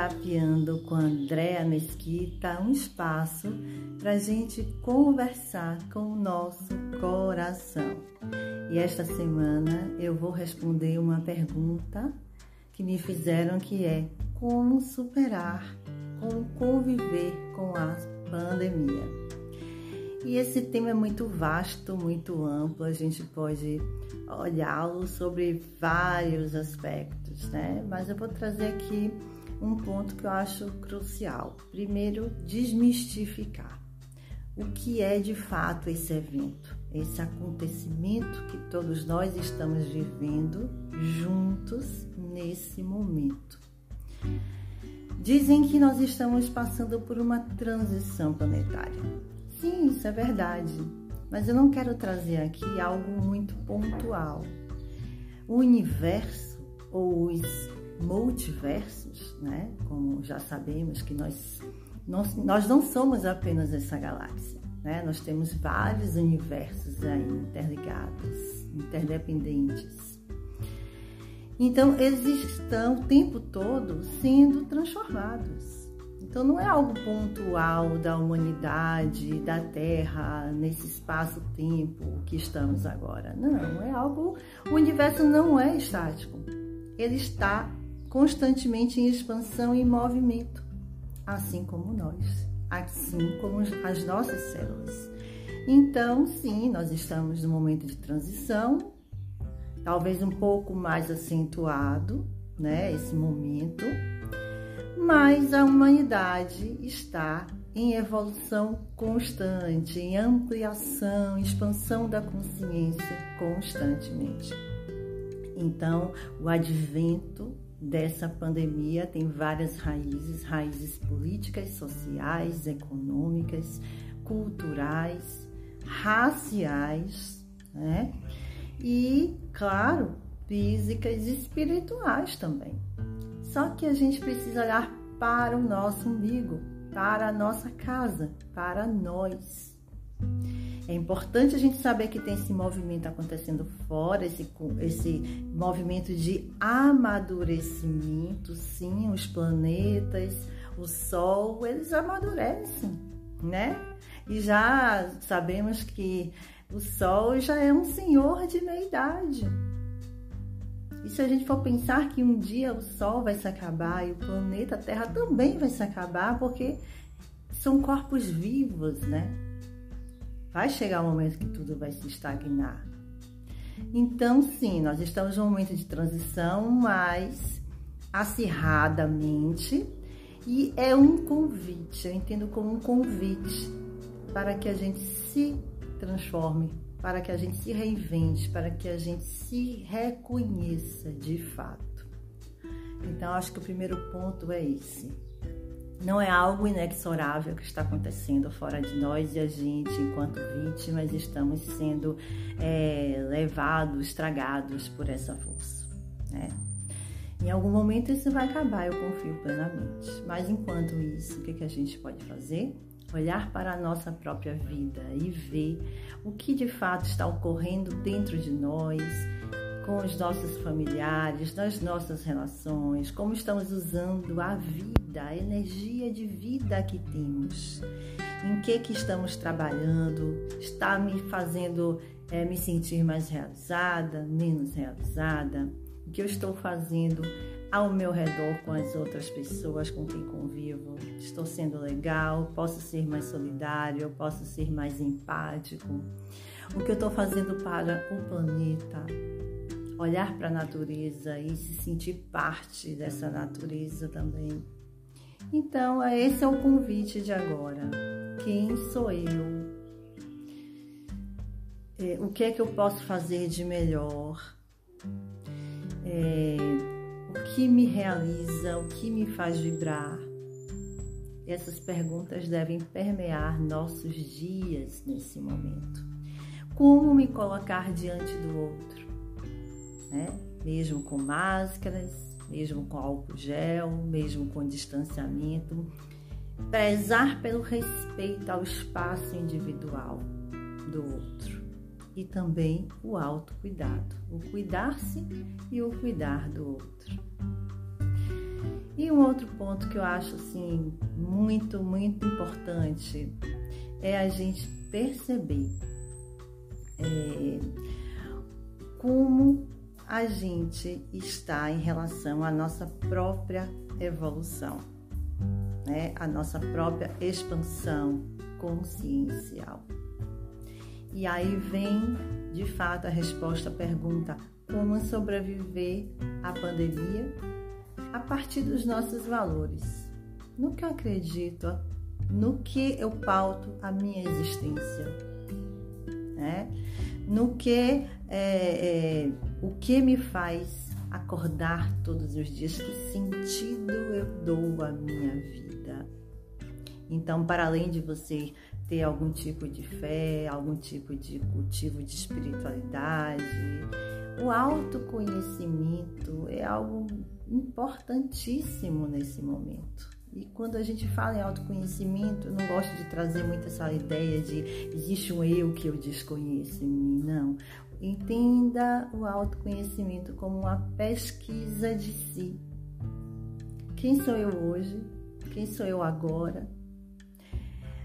Terapiando com Andréa Mesquita, um espaço para a gente conversar com o nosso coração. E esta semana eu vou responder uma pergunta que me fizeram que é como superar, como conviver com a pandemia. E esse tema é muito vasto, muito amplo, a gente pode olhá-lo sobre vários aspectos, né? Mas eu vou trazer aqui um ponto que eu acho crucial. Primeiro, desmistificar o que é de fato esse evento, esse acontecimento que todos nós estamos vivendo juntos nesse momento. Dizem que nós estamos passando por uma transição planetária. Sim, isso é verdade, mas eu não quero trazer aqui algo muito pontual. O universo ou os multiversos, né? Como já sabemos que nós, nós, nós não somos apenas essa galáxia, né? Nós temos vários universos aí interligados, interdependentes. Então, eles estão o tempo todo sendo transformados. Então não é algo pontual da humanidade, da Terra, nesse espaço-tempo que estamos agora. Não, é algo. O universo não é estático. Ele está constantemente em expansão e movimento, assim como nós, assim como as nossas células. Então, sim, nós estamos no momento de transição, talvez um pouco mais acentuado, né, esse momento mas a humanidade está em evolução constante, em ampliação, expansão da consciência constantemente. Então, o advento dessa pandemia tem várias raízes, raízes políticas, sociais, econômicas, culturais, raciais, né? E, claro, físicas e espirituais também. Só que a gente precisa olhar para o nosso umbigo, para a nossa casa, para nós. É importante a gente saber que tem esse movimento acontecendo fora, esse, esse movimento de amadurecimento, sim, os planetas, o Sol, eles amadurecem, né? E já sabemos que o Sol já é um senhor de meia idade. E se a gente for pensar que um dia o Sol vai se acabar e o planeta Terra também vai se acabar, porque são corpos vivos, né? Vai chegar um momento que tudo vai se estagnar. Então, sim, nós estamos num momento de transição, mas acirradamente, e é um convite, eu entendo como um convite para que a gente se transforme para que a gente se reinvente, para que a gente se reconheça de fato. Então, acho que o primeiro ponto é esse. Não é algo inexorável que está acontecendo fora de nós e a gente, enquanto vítimas, estamos sendo é, levados, estragados por essa força. Né? Em algum momento isso vai acabar, eu confio plenamente. Mas enquanto isso, o que, que a gente pode fazer? olhar para a nossa própria vida e ver o que de fato está ocorrendo dentro de nós, com os nossos familiares, nas nossas relações, como estamos usando a vida, a energia de vida que temos, em que que estamos trabalhando, está me fazendo é, me sentir mais realizada, menos realizada, o que eu estou fazendo ao meu redor com as outras pessoas com quem convivo. Estou sendo legal, posso ser mais solidário, posso ser mais empático. O que eu estou fazendo para o planeta? Olhar para a natureza e se sentir parte dessa natureza também. Então, esse é o convite de agora. Quem sou eu? É, o que é que eu posso fazer de melhor? É, o que me realiza, o que me faz vibrar. Essas perguntas devem permear nossos dias nesse momento. Como me colocar diante do outro, né? mesmo com máscaras, mesmo com álcool gel, mesmo com distanciamento, prezar pelo respeito ao espaço individual do outro e também o autocuidado, o cuidar-se e o cuidar do outro. E um outro ponto que eu acho assim muito, muito importante é a gente perceber é, como a gente está em relação à nossa própria evolução, né? a nossa própria expansão consciencial. E aí vem, de fato, a resposta à pergunta: como sobreviver à pandemia a partir dos nossos valores? No que eu acredito, no que eu pauto a minha existência, né? No que é, é, o que me faz acordar todos os dias, que sentido eu dou à minha vida. Então, para além de você ter algum tipo de fé, algum tipo de cultivo de espiritualidade. O autoconhecimento é algo importantíssimo nesse momento. E quando a gente fala em autoconhecimento, eu não gosto de trazer muito essa ideia de existe um eu que eu desconheço em mim, não. Entenda o autoconhecimento como uma pesquisa de si. Quem sou eu hoje? Quem sou eu agora?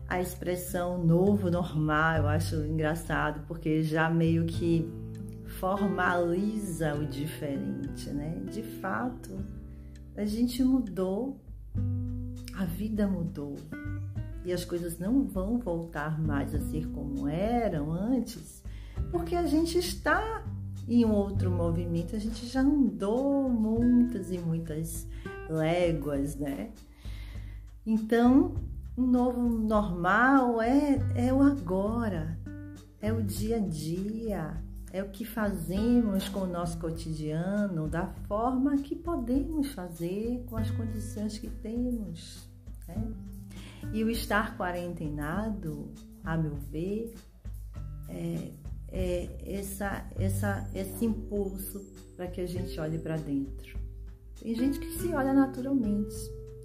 a expressão novo normal, eu acho engraçado, porque já meio que formaliza o diferente, né? De fato, a gente mudou, a vida mudou. E as coisas não vão voltar mais a ser como eram antes, porque a gente está em um outro movimento, a gente já andou muitas e muitas léguas, né? Então, um novo normal é, é o agora, é o dia a dia, é o que fazemos com o nosso cotidiano, da forma que podemos fazer, com as condições que temos. Né? E o estar quarentenado, a meu ver, é, é essa, essa, esse impulso para que a gente olhe para dentro. Tem gente que se olha naturalmente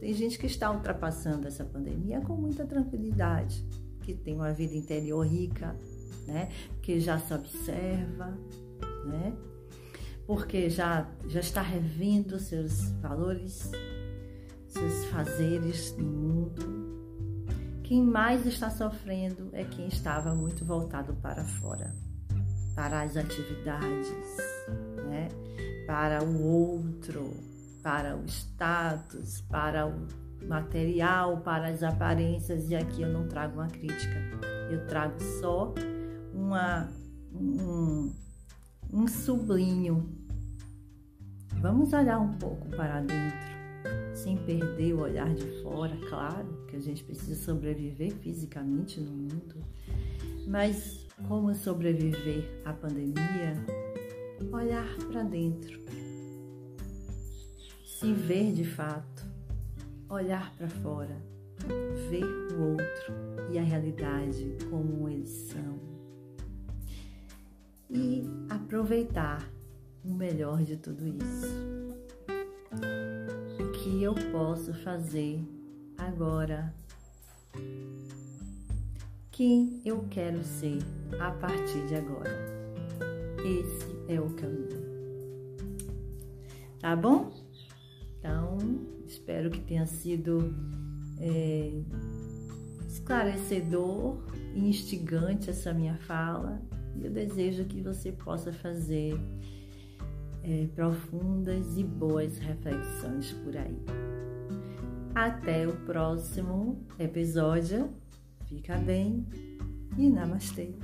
tem gente que está ultrapassando essa pandemia com muita tranquilidade, que tem uma vida interior rica, né? Que já se observa, né? Porque já, já está revendo seus valores, seus fazeres no mundo. Quem mais está sofrendo é quem estava muito voltado para fora, para as atividades, né? para o outro, para o status, para o material, para as aparências, e aqui eu não trago uma crítica, eu trago só uma, um, um sublinho. Vamos olhar um pouco para dentro, sem perder o olhar de fora, claro, que a gente precisa sobreviver fisicamente no mundo, mas como sobreviver à pandemia? Olhar para dentro se ver de fato, olhar para fora, ver o outro e a realidade como aproveitar o melhor de tudo isso. O que eu posso fazer agora? Quem eu quero ser a partir de agora? Esse é o caminho. Tá bom? Então, espero que tenha sido é, esclarecedor e instigante essa minha fala. Eu desejo que você possa fazer é, profundas e boas reflexões por aí. Até o próximo episódio. Fica bem e namastê.